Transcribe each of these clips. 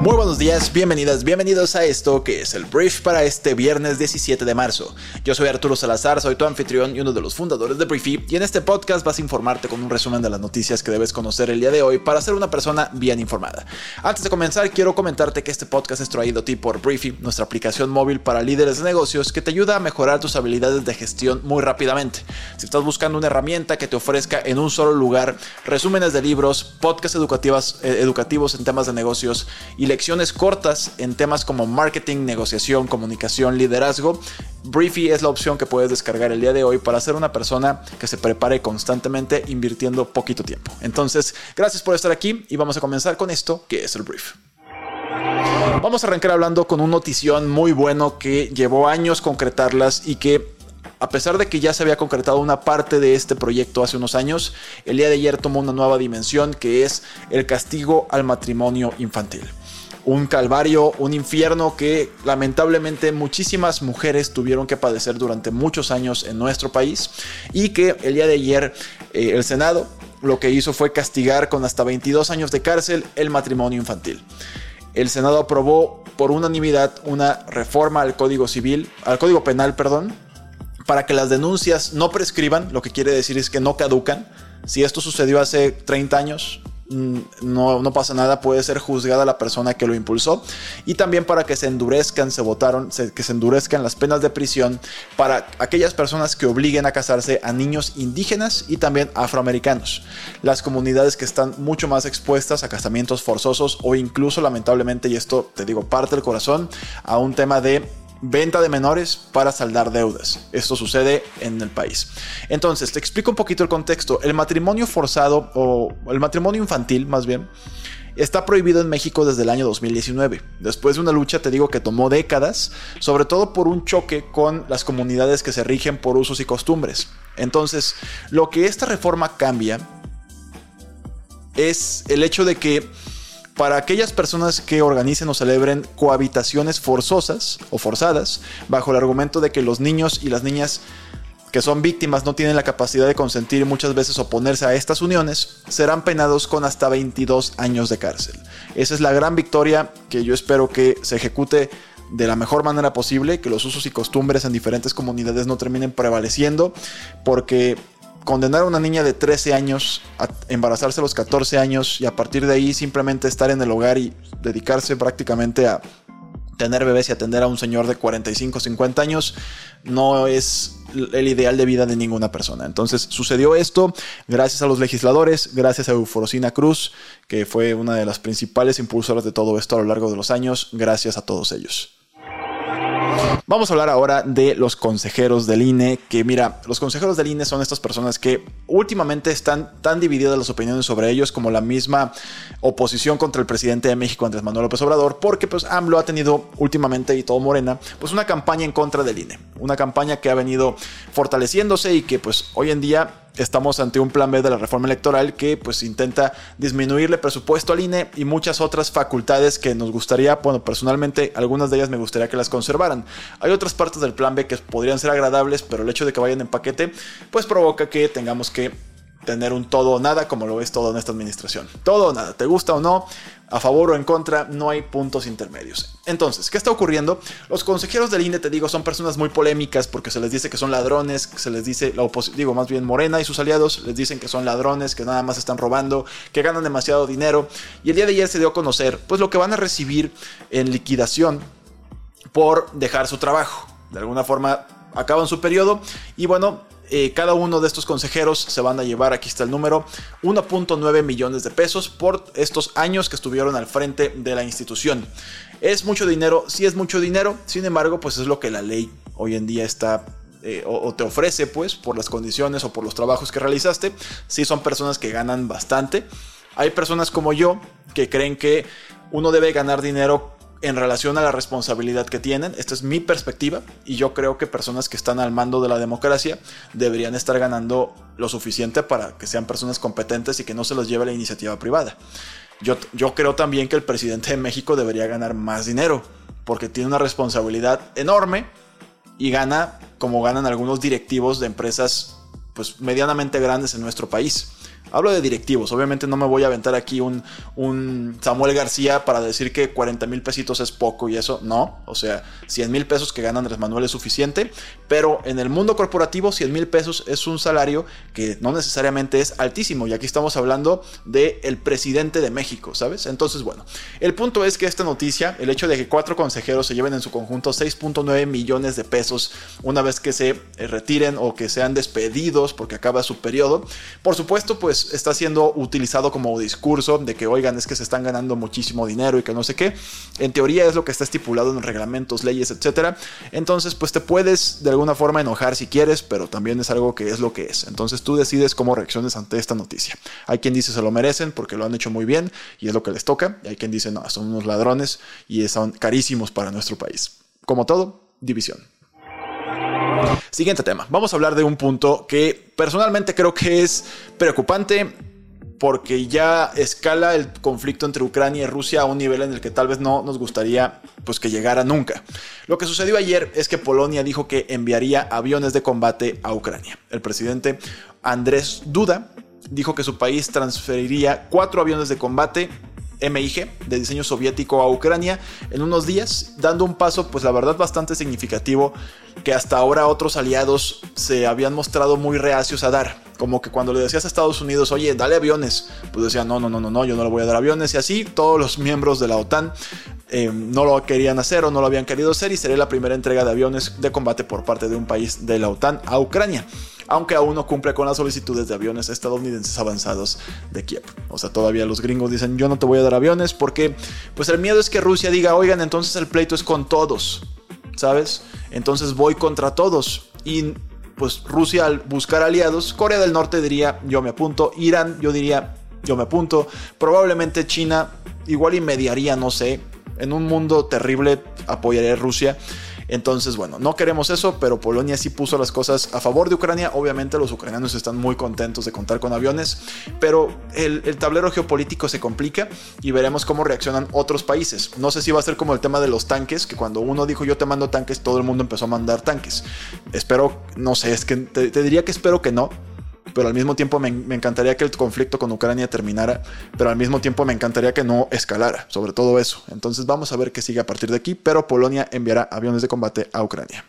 Muy buenos días, bienvenidas, bienvenidos a esto que es el brief para este viernes 17 de marzo. Yo soy Arturo Salazar, soy tu anfitrión y uno de los fundadores de Briefy y en este podcast vas a informarte con un resumen de las noticias que debes conocer el día de hoy para ser una persona bien informada. Antes de comenzar, quiero comentarte que este podcast es traído a ti por Briefy, nuestra aplicación móvil para líderes de negocios que te ayuda a mejorar tus habilidades de gestión muy rápidamente. Si estás buscando una herramienta que te ofrezca en un solo lugar resúmenes de libros, podcasts eh, educativos en temas de negocios y lecciones cortas en temas como marketing, negociación, comunicación, liderazgo, Briefy es la opción que puedes descargar el día de hoy para ser una persona que se prepare constantemente invirtiendo poquito tiempo. Entonces, gracias por estar aquí y vamos a comenzar con esto que es el brief. Vamos a arrancar hablando con un notición muy bueno que llevó años concretarlas y que a pesar de que ya se había concretado una parte de este proyecto hace unos años, el día de ayer tomó una nueva dimensión que es el castigo al matrimonio infantil un calvario, un infierno que lamentablemente muchísimas mujeres tuvieron que padecer durante muchos años en nuestro país y que el día de ayer eh, el Senado lo que hizo fue castigar con hasta 22 años de cárcel el matrimonio infantil. El Senado aprobó por unanimidad una reforma al Código Civil, al Código Penal, perdón, para que las denuncias no prescriban, lo que quiere decir es que no caducan. Si esto sucedió hace 30 años, no, no, pasa nada, puede ser juzgada la persona que lo impulsó. Y también para que se endurezcan, se votaron, que se endurezcan las penas de prisión para aquellas personas que obliguen a casarse a niños indígenas y también afroamericanos. Las comunidades que están mucho más expuestas a casamientos forzosos o incluso lamentablemente, y esto te digo parte del corazón, a un tema de venta de menores para saldar deudas. Esto sucede en el país. Entonces, te explico un poquito el contexto. El matrimonio forzado o el matrimonio infantil, más bien, está prohibido en México desde el año 2019. Después de una lucha, te digo que tomó décadas, sobre todo por un choque con las comunidades que se rigen por usos y costumbres. Entonces, lo que esta reforma cambia es el hecho de que para aquellas personas que organicen o celebren cohabitaciones forzosas o forzadas, bajo el argumento de que los niños y las niñas que son víctimas no tienen la capacidad de consentir y muchas veces oponerse a estas uniones, serán penados con hasta 22 años de cárcel. Esa es la gran victoria que yo espero que se ejecute de la mejor manera posible, que los usos y costumbres en diferentes comunidades no terminen prevaleciendo, porque condenar a una niña de 13 años a embarazarse a los 14 años y a partir de ahí simplemente estar en el hogar y dedicarse prácticamente a tener bebés y atender a un señor de 45, 50 años no es el ideal de vida de ninguna persona. Entonces sucedió esto gracias a los legisladores, gracias a Euforosina Cruz, que fue una de las principales impulsoras de todo esto a lo largo de los años, gracias a todos ellos. Vamos a hablar ahora de los consejeros del INE, que mira, los consejeros del INE son estas personas que últimamente están tan divididas las opiniones sobre ellos como la misma oposición contra el presidente de México, Andrés Manuel López Obrador, porque pues AMLO ha tenido últimamente y todo Morena, pues una campaña en contra del INE, una campaña que ha venido fortaleciéndose y que pues hoy en día estamos ante un plan B de la reforma electoral que pues intenta disminuirle presupuesto al INE y muchas otras facultades que nos gustaría, bueno, personalmente algunas de ellas me gustaría que las conservaran. Hay otras partes del plan B que podrían ser agradables, pero el hecho de que vayan en paquete pues provoca que tengamos que tener un todo o nada como lo es todo en esta administración. Todo o nada, te gusta o no, a favor o en contra, no hay puntos intermedios. Entonces, ¿qué está ocurriendo? Los consejeros del INE, te digo, son personas muy polémicas porque se les dice que son ladrones, se les dice, la digo, más bien Morena y sus aliados les dicen que son ladrones, que nada más están robando, que ganan demasiado dinero. Y el día de ayer se dio a conocer, pues lo que van a recibir en liquidación por dejar su trabajo. De alguna forma acaban su periodo y bueno, eh, cada uno de estos consejeros se van a llevar, aquí está el número, 1.9 millones de pesos por estos años que estuvieron al frente de la institución. ¿Es mucho dinero? Sí es mucho dinero, sin embargo, pues es lo que la ley hoy en día está eh, o, te ofrece, pues, por las condiciones o por los trabajos que realizaste. Sí son personas que ganan bastante. Hay personas como yo que creen que uno debe ganar dinero en relación a la responsabilidad que tienen. Esta es mi perspectiva y yo creo que personas que están al mando de la democracia deberían estar ganando lo suficiente para que sean personas competentes y que no se los lleve la iniciativa privada. Yo, yo creo también que el presidente de México debería ganar más dinero porque tiene una responsabilidad enorme y gana como ganan algunos directivos de empresas pues medianamente grandes en nuestro país. Hablo de directivos, obviamente no me voy a aventar aquí un, un Samuel García para decir que 40 mil pesitos es poco y eso, no, o sea, 100 mil pesos que gana Andrés Manuel es suficiente, pero en el mundo corporativo 100 mil pesos es un salario que no necesariamente es altísimo y aquí estamos hablando del el presidente de México, ¿sabes? Entonces, bueno, el punto es que esta noticia, el hecho de que cuatro consejeros se lleven en su conjunto 6.9 millones de pesos una vez que se retiren o que sean despedidos porque acaba su periodo, por supuesto, pues está siendo utilizado como discurso de que, oigan, es que se están ganando muchísimo dinero y que no sé qué. En teoría es lo que está estipulado en reglamentos, leyes, etcétera. Entonces, pues te puedes de alguna forma enojar si quieres, pero también es algo que es lo que es. Entonces tú decides cómo reacciones ante esta noticia. Hay quien dice se lo merecen porque lo han hecho muy bien y es lo que les toca. Y hay quien dice no, son unos ladrones y son carísimos para nuestro país. Como todo, división. Siguiente tema. Vamos a hablar de un punto que personalmente creo que es preocupante porque ya escala el conflicto entre Ucrania y Rusia a un nivel en el que tal vez no nos gustaría pues que llegara nunca. Lo que sucedió ayer es que Polonia dijo que enviaría aviones de combate a Ucrania. El presidente Andrés Duda dijo que su país transferiría cuatro aviones de combate MIG de diseño soviético a Ucrania en unos días, dando un paso pues la verdad bastante significativo que hasta ahora otros aliados se habían mostrado muy reacios a dar. Como que cuando le decías a Estados Unidos, oye, dale aviones, pues decían, no, no, no, no, no, yo no le voy a dar aviones. Y así todos los miembros de la OTAN eh, no lo querían hacer o no lo habían querido hacer y sería la primera entrega de aviones de combate por parte de un país de la OTAN a Ucrania aunque aún no cumple con las solicitudes de aviones estadounidenses avanzados de Kiev. O sea, todavía los gringos dicen, yo no te voy a dar aviones porque, pues el miedo es que Rusia diga, oigan, entonces el pleito es con todos, ¿sabes? Entonces voy contra todos. Y pues Rusia al buscar aliados, Corea del Norte diría, yo me apunto, Irán, yo diría, yo me apunto, probablemente China igual y mediaría, no sé, en un mundo terrible apoyaría a Rusia. Entonces, bueno, no queremos eso, pero Polonia sí puso las cosas a favor de Ucrania. Obviamente los ucranianos están muy contentos de contar con aviones, pero el, tablero geopolítico se complica y veremos cómo reaccionan otros países. No sé si va a ser como el tema de los tanques, que cuando uno dijo yo te mando tanques, todo el mundo empezó a mandar tanques. Espero, no sé, es que te diría que espero que no pero al mismo tiempo me, encantaría que el conflicto con Ucrania terminara, pero al mismo tiempo me encantaría que no escalara, sobre todo eso. Entonces vamos a ver qué sigue a partir de aquí, pero Polonia enviará aviones de combate a Ucrania.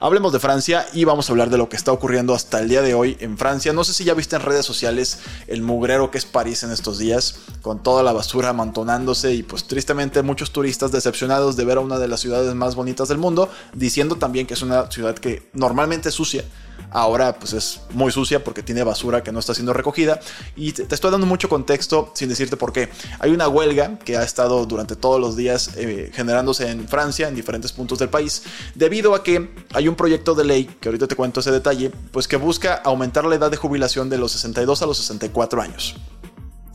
Hablemos de Francia y vamos a hablar de lo que está ocurriendo hasta el día de hoy en Francia. No sé si ya viste en redes sociales el mugrero que es París en estos días, con toda la basura amontonándose y pues tristemente muchos turistas decepcionados de ver a una de las ciudades más bonitas del mundo, diciendo también que es una ciudad que normalmente es sucia ahora pues es muy sucia porque tiene basura que no está siendo recogida. Y te, estoy dando mucho contexto sin decirte por qué. Hay una huelga que ha estado durante todos los días eh, generándose en Francia, en diferentes puntos del país, debido a que hay un proyecto de ley, que ahorita te cuento ese detalle, pues que busca aumentar la edad de jubilación de los 62 a los 64 años.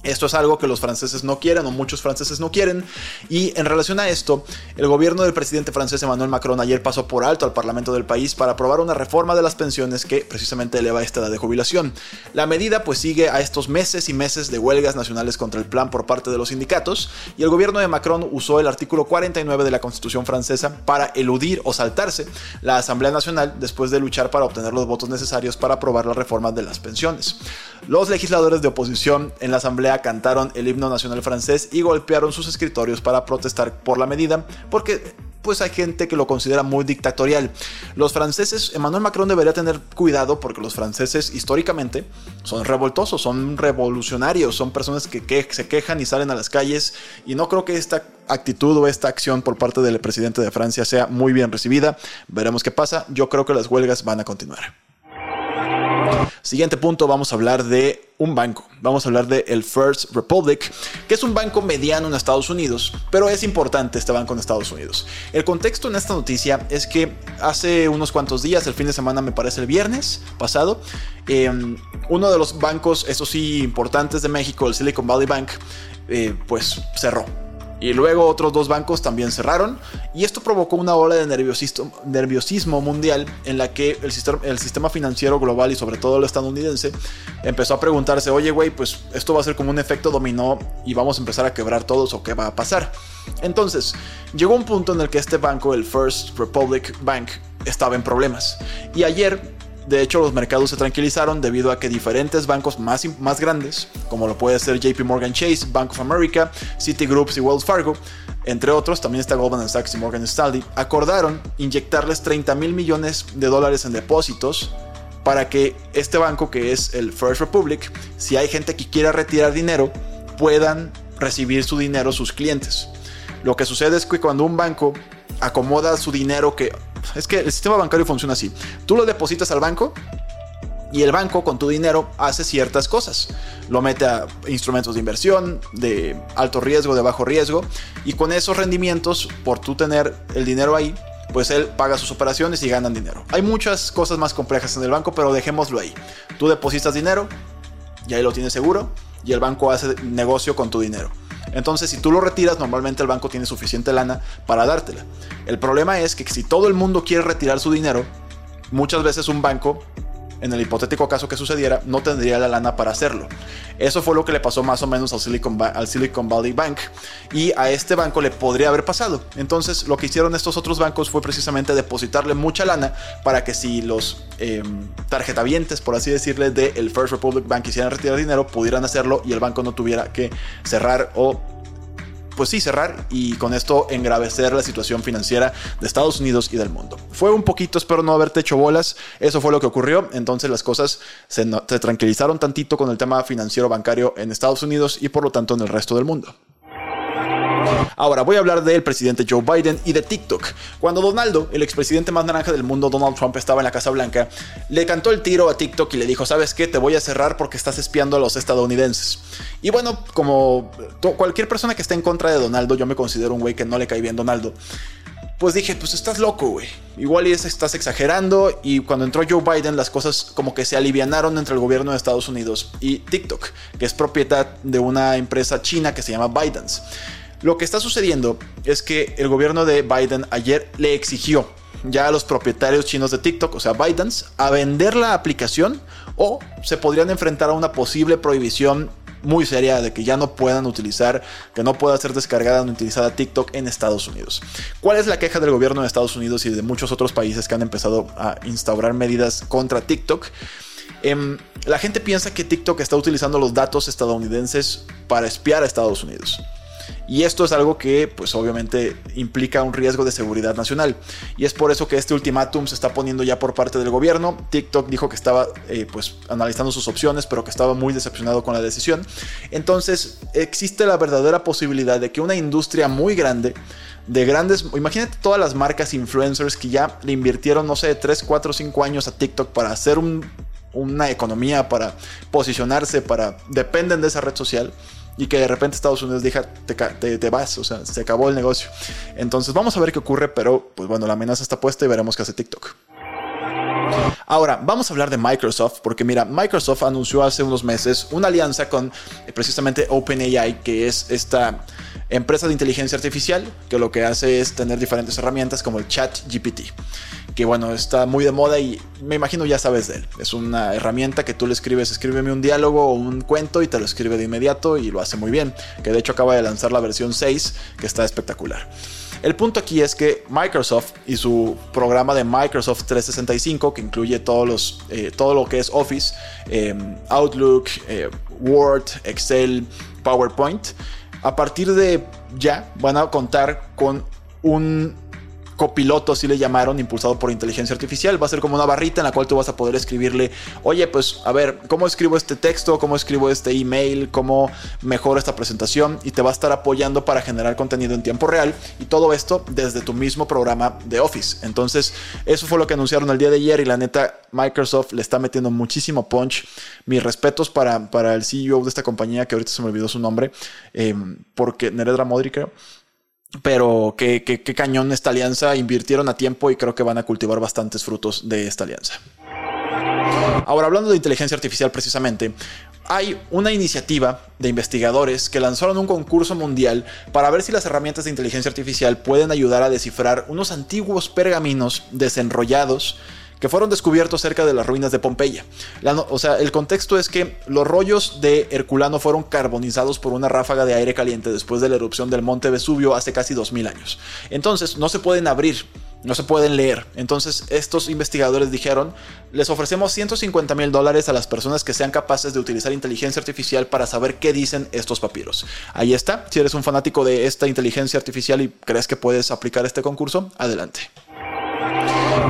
Esto es algo que los franceses no quieren o muchos franceses no quieren. Y en relación a esto, el gobierno del presidente francés Emmanuel Macron ayer pasó por alto al Parlamento del país para aprobar una reforma de las pensiones que precisamente eleva esta edad de jubilación. La medida pues sigue a estos meses y meses de huelgas nacionales contra el plan por parte de los sindicatos y el gobierno de Macron usó el artículo 49 de la Constitución francesa para eludir o saltarse la Asamblea Nacional después de luchar para obtener los votos necesarios para aprobar la reforma de las pensiones. Los legisladores de oposición en la Cantaron el himno nacional francés y golpearon sus escritorios para protestar por la medida, porque pues hay gente que lo considera muy dictatorial. Los franceses, Emmanuel Macron debería tener cuidado porque los franceses históricamente son revoltosos, son revolucionarios, son personas que, se quejan y salen a las calles y no creo que esta actitud o esta acción por parte del presidente de Francia sea muy bien recibida. Veremos qué pasa. Yo creo que las huelgas van a continuar. Siguiente punto, vamos a hablar de un banco. Vamos a hablar de el First Republic, que es un banco mediano en Estados Unidos, pero es importante este banco en Estados Unidos. El contexto en esta noticia es que hace unos cuantos días, el fin de semana me parece el viernes pasado, em, uno de los bancos, eso sí, importantes de México, el Silicon Valley Bank, eh, pues cerró Y luego otros dos bancos también cerraron y esto provocó una ola de nerviosismo, mundial en la que el sistema, el sistema financiero global y sobre todo el estadounidense empezó a preguntarse, oye güey, pues esto va a ser como un efecto dominó y vamos a empezar a quebrar todos o qué va a pasar. Entonces, llegó un punto en el que este banco, el First Republic Bank, estaba en problemas. Y ayer de hecho, los mercados se tranquilizaron debido a que diferentes bancos más, más grandes, como lo puede ser JP Morgan Chase, Bank of America, Citigroup y Wells Fargo, entre otros, también está Goldman Sachs y Morgan Stanley, acordaron inyectarles 30 mil millones de dólares en depósitos para que este banco, que es el First Republic, si hay gente que quiera retirar dinero, puedan recibir su dinero sus clientes. Lo que sucede es que cuando un banco acomoda su dinero que es que el sistema bancario funciona así. Tú lo depositas al banco y el banco con tu dinero hace ciertas cosas. Lo mete a instrumentos de inversión, de alto riesgo, de bajo riesgo, y con esos rendimientos, por tú tener el dinero ahí, pues él paga sus operaciones y ganan dinero. Hay muchas cosas más complejas en el banco, pero dejémoslo ahí. Tú depositas dinero y ahí lo tienes seguro, y el banco hace negocio con tu dinero. Entonces, si tú lo retiras, normalmente el banco tiene suficiente lana para dártela. El problema es que si todo el mundo quiere retirar su dinero, muchas veces un banco en el hipotético caso que sucediera, no tendría la lana para hacerlo. Eso fue lo que le pasó más o menos al Silicon, al Silicon, Valley Bank y a este banco le podría haber pasado. Entonces lo que hicieron estos otros bancos fue precisamente depositarle mucha lana para que si los eh, tarjetavientes, por así decirle, del el First Republic Bank quisieran retirar dinero, pudieran hacerlo y el banco no tuviera que cerrar o pues sí, cerrar y con esto engravecer la situación financiera de Estados Unidos y del mundo. Fue un poquito, espero no haberte hecho bolas, eso fue lo que ocurrió, entonces las cosas se, se tranquilizaron tantito con el tema financiero bancario en Estados Unidos y por lo tanto en el resto del mundo. Ahora voy a hablar del presidente Joe Biden y de TikTok. Cuando Donaldo, el expresidente más naranja del mundo, Donald Trump, estaba en la Casa Blanca, le cantó el tiro a TikTok y le dijo, ¿sabes qué? Te voy a cerrar porque estás espiando a los estadounidenses. Y bueno, como cualquier persona que esté en contra de Donaldo, yo me considero un güey que no le cae bien Donaldo pues dije, pues estás loco, güey. Igual estás exagerando. Y cuando entró Joe Biden, las cosas como que se alivianaron entre el gobierno de Estados Unidos y TikTok, que es propiedad de una empresa china que se llama Bidens. Lo que está sucediendo es que el gobierno de Biden ayer le exigió ya a los propietarios chinos de TikTok, o sea, ByteDance, a vender la aplicación o se podrían enfrentar a una posible prohibición muy seria de que ya no puedan utilizar, que no pueda ser descargada ni utilizada TikTok en Estados Unidos. ¿Cuál es la queja del gobierno de Estados Unidos y de muchos otros países que han empezado a instaurar medidas contra TikTok? Em, la gente piensa que TikTok está utilizando los datos estadounidenses para espiar a Estados Unidos. Y esto es algo que, pues obviamente, implica un riesgo de seguridad nacional. Y es por eso que este ultimátum se está poniendo ya por parte del gobierno. TikTok dijo que estaba, eh, pues, analizando sus opciones, pero que estaba muy decepcionado con la decisión. Entonces, existe la verdadera posibilidad de que una industria muy grande de grandes, imagínate todas las marcas influencers que ya le invirtieron, no sé, 3, 4, 5 años a TikTok para hacer una economía, para posicionarse, para dependen de esa red social y que de repente Estados Unidos diga, te, te, vas, o sea, se acabó el negocio. Entonces vamos a ver qué ocurre, pero pues bueno, la amenaza está puesta y veremos qué hace TikTok. Ahora, vamos a hablar de Microsoft, porque mira, Microsoft anunció hace unos meses una alianza con eh, precisamente OpenAI, que es esta empresa de inteligencia artificial que lo que hace es tener diferentes herramientas como el chat GPT que bueno, está muy de moda y me imagino ya sabes de él. Es una herramienta que tú le escribes, escríbeme un diálogo o un cuento y te lo escribe de inmediato y lo hace muy bien, que de hecho acaba de lanzar la versión 6 que está espectacular. El punto aquí es que Microsoft y su programa de Microsoft 365, que incluye todos los, eh, todo lo que es Office, eh, Outlook, eh, Word, Excel, PowerPoint, a partir de ya van a contar con un copiloto, así le llamaron, impulsado por inteligencia artificial. Va a ser como una barrita en la cual tú vas a poder escribirle, oye, pues a ver, ¿cómo escribo este texto? ¿Cómo escribo este email? ¿Cómo mejoro esta presentación? Y te va a estar apoyando para generar contenido en tiempo real. Y todo esto desde tu mismo programa de Office. Entonces, eso fue lo que anunciaron el día de ayer y la neta, Microsoft le está metiendo muchísimo punch. Mis respetos para, para el CEO de esta compañía, que ahorita se me olvidó su nombre, eh, porque Neredra Modri creo. Pero qué, cañón esta alianza, invirtieron a tiempo y creo que van a cultivar bastantes frutos de esta alianza. Ahora, hablando de inteligencia artificial precisamente, hay una iniciativa de investigadores que lanzaron un concurso mundial para ver si las herramientas de inteligencia artificial pueden ayudar a descifrar unos antiguos pergaminos desenrollados que fueron descubiertos cerca de las ruinas de Pompeya. o sea, el contexto es que los rollos de Herculano fueron carbonizados por una ráfaga de aire caliente después de la erupción del monte Vesubio hace casi 2000 años. Entonces, no se pueden abrir no se pueden leer. Entonces estos investigadores dijeron, les ofrecemos 150 mil dólares a las personas que sean capaces de utilizar inteligencia artificial para saber qué dicen estos papiros. Ahí está, si eres un fanático de esta inteligencia artificial y crees que puedes aplicar este concurso, adelante.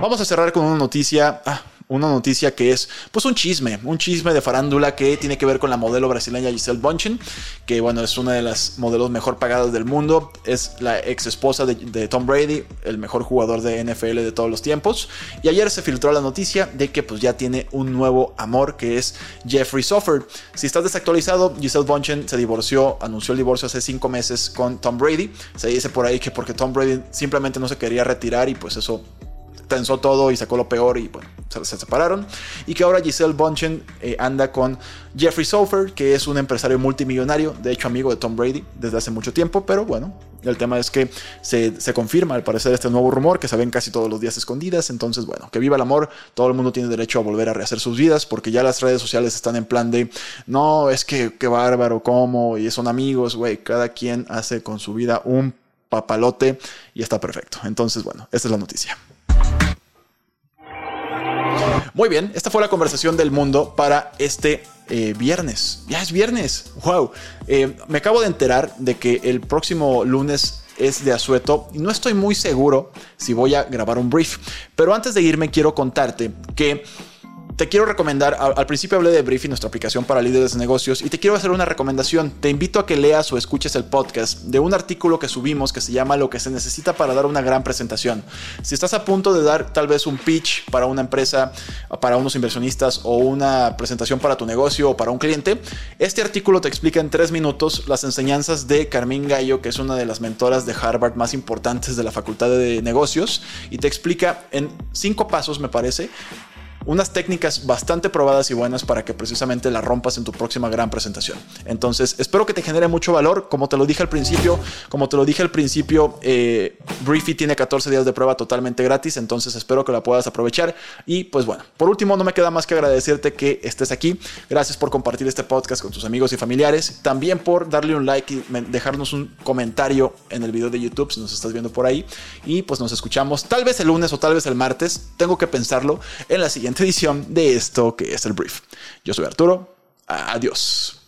Vamos a cerrar con una noticia... Ah, una noticia que es pues un chisme, un chisme de farándula que tiene que ver con la modelo brasileña Giselle Bonchen, que bueno, es una de las modelos mejor pagadas del mundo, es la ex esposa de, Tom Brady, el mejor jugador de NFL de todos los tiempos, y ayer se filtró la noticia de que pues ya tiene un nuevo amor que es Jeffrey Soffer. Si estás desactualizado, Giselle Bonchen se divorció, anunció el divorcio hace cinco meses con Tom Brady, se dice por ahí que porque Tom Brady simplemente no se quería retirar y pues eso tensó todo y sacó lo peor y bueno, se, separaron. Y que ahora Giselle Bunchen eh, anda con Jeffrey Sofer, que es un empresario multimillonario, de hecho amigo de Tom Brady desde hace mucho tiempo, pero bueno, el tema es que se, se, confirma al parecer este nuevo rumor que se ven casi todos los días escondidas. Entonces, bueno, que viva el amor. Todo el mundo tiene derecho a volver a rehacer sus vidas porque ya las redes sociales están en plan de no, es que qué bárbaro, cómo, y son amigos, güey. Cada quien hace con su vida un papalote y está perfecto. Entonces, bueno, esta es la noticia. Muy bien, esta fue la conversación del mundo para este eh, viernes. Ya es viernes. Wow. Eh, me acabo de enterar de que el próximo lunes es de asueto y no estoy muy seguro si voy a grabar un brief. Pero antes de irme quiero contarte que te quiero recomendar, al, principio hablé de Briefing, nuestra aplicación para líderes de negocios, y te quiero hacer una recomendación. Te invito a que leas o escuches el podcast de un artículo que subimos que se llama Lo que se necesita para dar una gran presentación. Si estás a punto de dar tal vez un pitch para una empresa, para unos inversionistas o una presentación para tu negocio o para un cliente, este artículo te explica en tres minutos las enseñanzas de Carmín Gallo, que es una de las mentoras de Harvard más importantes de la Facultad de Negocios, y te explica en cinco pasos, me parece, unas técnicas bastante probadas y buenas para que precisamente la rompas en tu próxima gran presentación. Entonces, espero que te genere mucho valor. Como te lo dije al principio, como te lo dije al principio, eh, Briefy tiene 14 días de prueba totalmente gratis, entonces espero que la puedas aprovechar. Y pues bueno, por último, no me queda más que agradecerte que estés aquí. Gracias por compartir este podcast con tus amigos y familiares. También por darle un like y dejarnos un comentario en el video de YouTube si nos estás viendo por ahí. Y pues nos escuchamos tal vez el lunes o tal vez el martes. Tengo que pensarlo en la edición de esto que es el brief. Yo soy Arturo. Adiós.